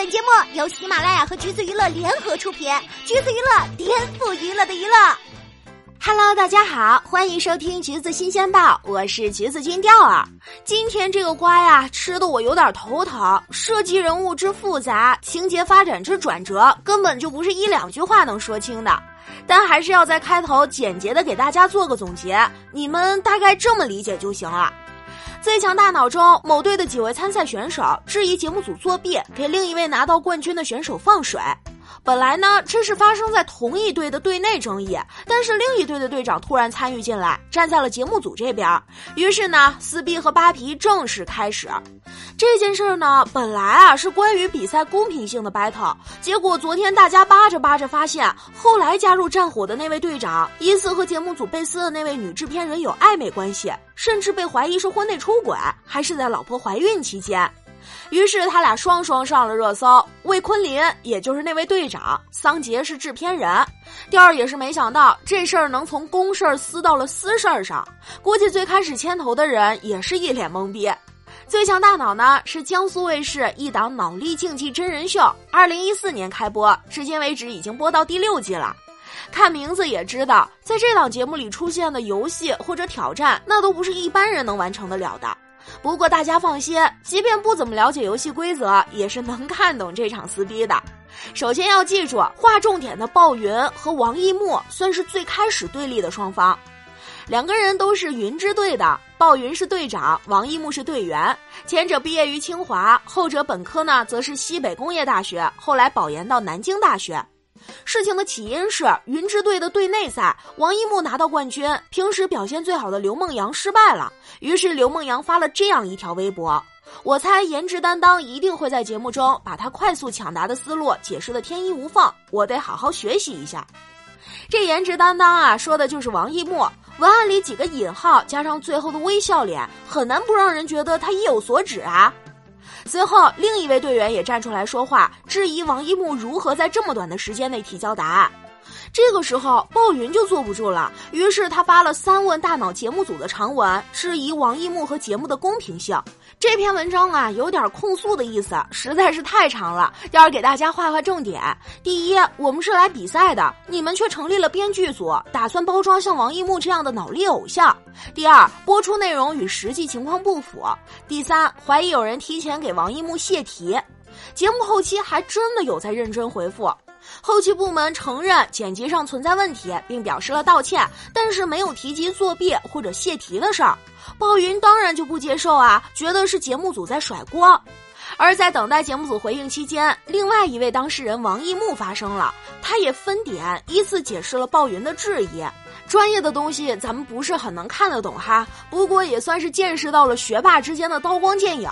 本节目由喜马拉雅和橘子娱乐联合出品，橘子娱乐颠覆娱乐的娱乐。Hello，大家好，欢迎收听橘子新鲜报，我是橘子君钓儿。今天这个瓜呀，吃的我有点头疼，设计人物之复杂，情节发展之转折，根本就不是一两句话能说清的。但还是要在开头简洁的给大家做个总结，你们大概这么理解就行了。最强大脑中，某队的几位参赛选手质疑节目组作弊，给另一位拿到冠军的选手放水。本来呢，这是发生在同一队的队内争议，但是另一队的队长突然参与进来，站在了节目组这边，于是呢，撕逼和扒皮正式开始。这件事呢，本来啊是关于比赛公平性的 battle，结果昨天大家扒着扒着发现，后来加入战火的那位队长疑似和节目组被撕的那位女制片人有暧昧关系，甚至被怀疑是婚内出轨，还是在老婆怀孕期间。于是他俩双双上了热搜。魏坤林，也就是那位队长，桑杰是制片人。第二也是没想到这事儿能从公事儿撕到了私事儿上。估计最开始牵头的人也是一脸懵逼。最强大脑呢是江苏卫视一档脑力竞技真人秀，二零一四年开播，至今为止已经播到第六季了。看名字也知道，在这档节目里出现的游戏或者挑战，那都不是一般人能完成得了的。不过大家放心，即便不怎么了解游戏规则，也是能看懂这场撕逼的。首先要记住，划重点的鲍云和王一木算是最开始对立的双方，两个人都是云支队的，鲍云是队长，王一木是队员。前者毕业于清华，后者本科呢则是西北工业大学，后来保研到南京大学。事情的起因是云之队的队内赛，王一木拿到冠军，平时表现最好的刘梦阳失败了。于是刘梦阳发了这样一条微博：“我猜颜值担当一定会在节目中把他快速抢答的思路解释的天衣无缝，我得好好学习一下。”这颜值担当啊，说的就是王一木。文案里几个引号加上最后的微笑脸，很难不让人觉得他意有所指啊。随后，另一位队员也站出来说话，质疑王一木如何在这么短的时间内提交答案。这个时候，鲍云就坐不住了，于是他发了三问大脑节目组的长文，质疑王一木和节目的公平性。这篇文章啊，有点控诉的意思，实在是太长了。要是给大家画画重点：第一，我们是来比赛的，你们却成立了编剧组，打算包装像王一木这样的脑力偶像；第二，播出内容与实际情况不符；第三，怀疑有人提前给王一木泄题。节目后期还真的有在认真回复。后期部门承认剪辑上存在问题，并表示了道歉，但是没有提及作弊或者泄题的事儿。鲍云当然就不接受啊，觉得是节目组在甩锅。而在等待节目组回应期间，另外一位当事人王一木发声了，他也分点依次解释了鲍云的质疑。专业的东西咱们不是很能看得懂哈，不过也算是见识到了学霸之间的刀光剑影。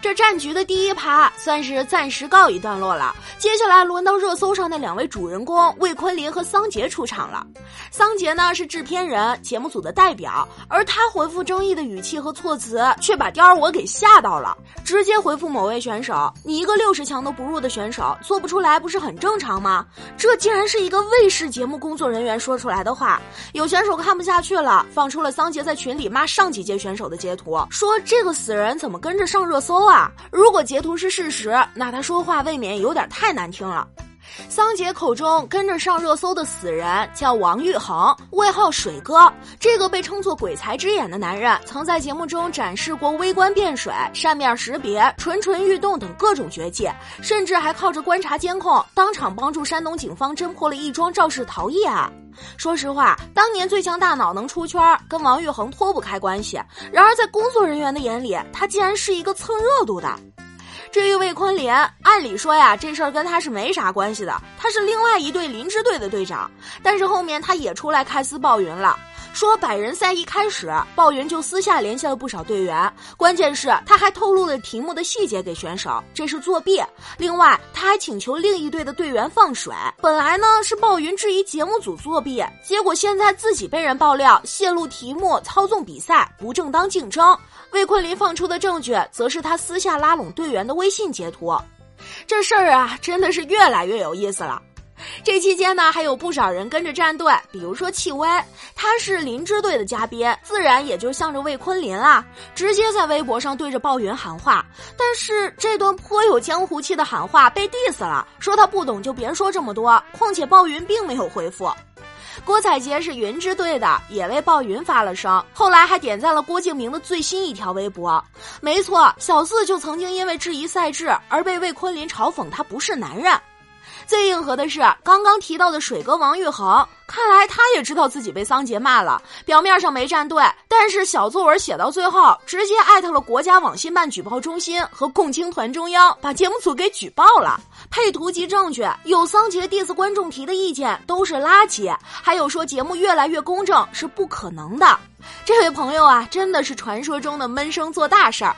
这战局的第一趴算是暂时告一段落了，接下来轮到热搜上那两位主人公魏坤林和桑杰出场了。桑杰呢是制片人，节目组的代表，而他回复争议的语气和措辞却把雕儿我给吓到了，直接回复某位选手：“你一个六十强都不入的选手，做不出来不是很正常吗？”这竟然是一个卫视节目工作人员说出来的话。有选手看不下去了，放出了桑杰在群里骂上几届选手的截图，说这个死人怎么跟着上热搜。搜啊！如果截图是事实，那他说话未免有点太难听了。桑杰口中跟着上热搜的死人叫王玉恒，外号水哥。这个被称作鬼才之眼的男人，曾在节目中展示过微观变水、扇面识别、蠢蠢欲动等各种绝技，甚至还靠着观察监控，当场帮助山东警方侦破了一桩肇事逃逸案。说实话，当年最强大脑能出圈，跟王玉恒脱不开关系。然而在工作人员的眼里，他竟然是一个蹭热度的。至于魏坤林，按理说呀，这事儿跟他是没啥关系的，他是另外一队林芝队的队长。但是后面他也出来开撕鲍云了。说百人赛一开始，鲍云就私下联系了不少队员，关键是他还透露了题目的细节给选手，这是作弊。另外，他还请求另一队的队员放水。本来呢是鲍云质疑节目组作弊，结果现在自己被人爆料泄露题目、操纵比赛、不正当竞争。魏坤林放出的证据，则是他私下拉拢队员的微信截图。这事儿啊，真的是越来越有意思了。这期间呢，还有不少人跟着站队，比如说戚薇，他是林芝队的嘉宾，自然也就向着魏坤林啦，直接在微博上对着鲍云喊话。但是这段颇有江湖气的喊话被 diss 了，说他不懂就别说这么多。况且鲍云并没有回复。郭采洁是云支队的，也为鲍云发了声，后来还点赞了郭敬明的最新一条微博。没错，小四就曾经因为质疑赛制而被魏坤林嘲讽他不是男人。最硬核的是刚刚提到的水哥王昱珩，看来他也知道自己被桑杰骂了，表面上没站队，但是小作文写到最后，直接艾特了国家网信办举报中心和共青团中央，把节目组给举报了。配图及证据，有桑杰 diss 观众提的意见都是垃圾，还有说节目越来越公正是不可能的。这位朋友啊，真的是传说中的闷声做大事儿。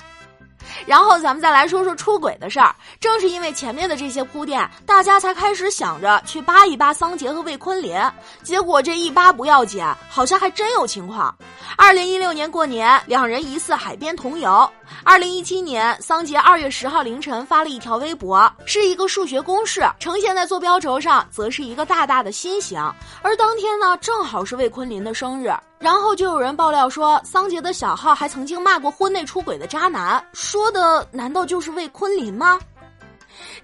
然后咱们再来说说出轨的事儿。正是因为前面的这些铺垫，大家才开始想着去扒一扒桑杰和魏坤林。结果这一扒不要紧，好像还真有情况。二零一六年过年，两人疑似海边同游。二零一七年，桑杰二月十号凌晨发了一条微博，是一个数学公式，呈现在坐标轴上，则是一个大大的心形。而当天呢，正好是魏坤林的生日。然后就有人爆料说，桑杰的小号还曾经骂过婚内出轨的渣男，说的难道就是魏坤林吗？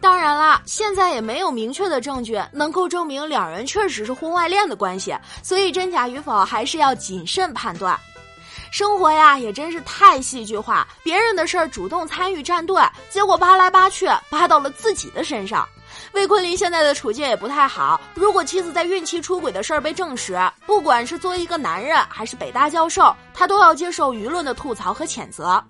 当然啦，现在也没有明确的证据能够证明两人确实是婚外恋的关系，所以真假与否还是要谨慎判断。生活呀，也真是太戏剧化，别人的事儿主动参与站队，结果扒来扒去，扒到了自己的身上。魏坤林现在的处境也不太好。如果妻子在孕期出轨的事儿被证实，不管是作为一个男人还是北大教授，他都要接受舆论的吐槽和谴责。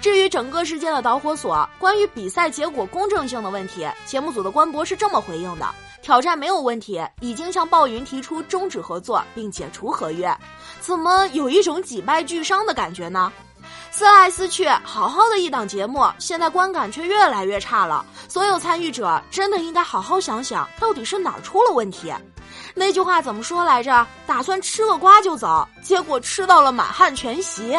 至于整个事件的导火索，关于比赛结果公正性的问题，节目组的官博是这么回应的：挑战没有问题，已经向鲍云提出终止合作并解除合约。怎么有一种几败俱伤的感觉呢？撕来撕去，好好的一档节目，现在观感却越来越差了。所有参与者真的应该好好想想，到底是哪儿出了问题。那句话怎么说来着？打算吃个瓜就走，结果吃到了满汉全席。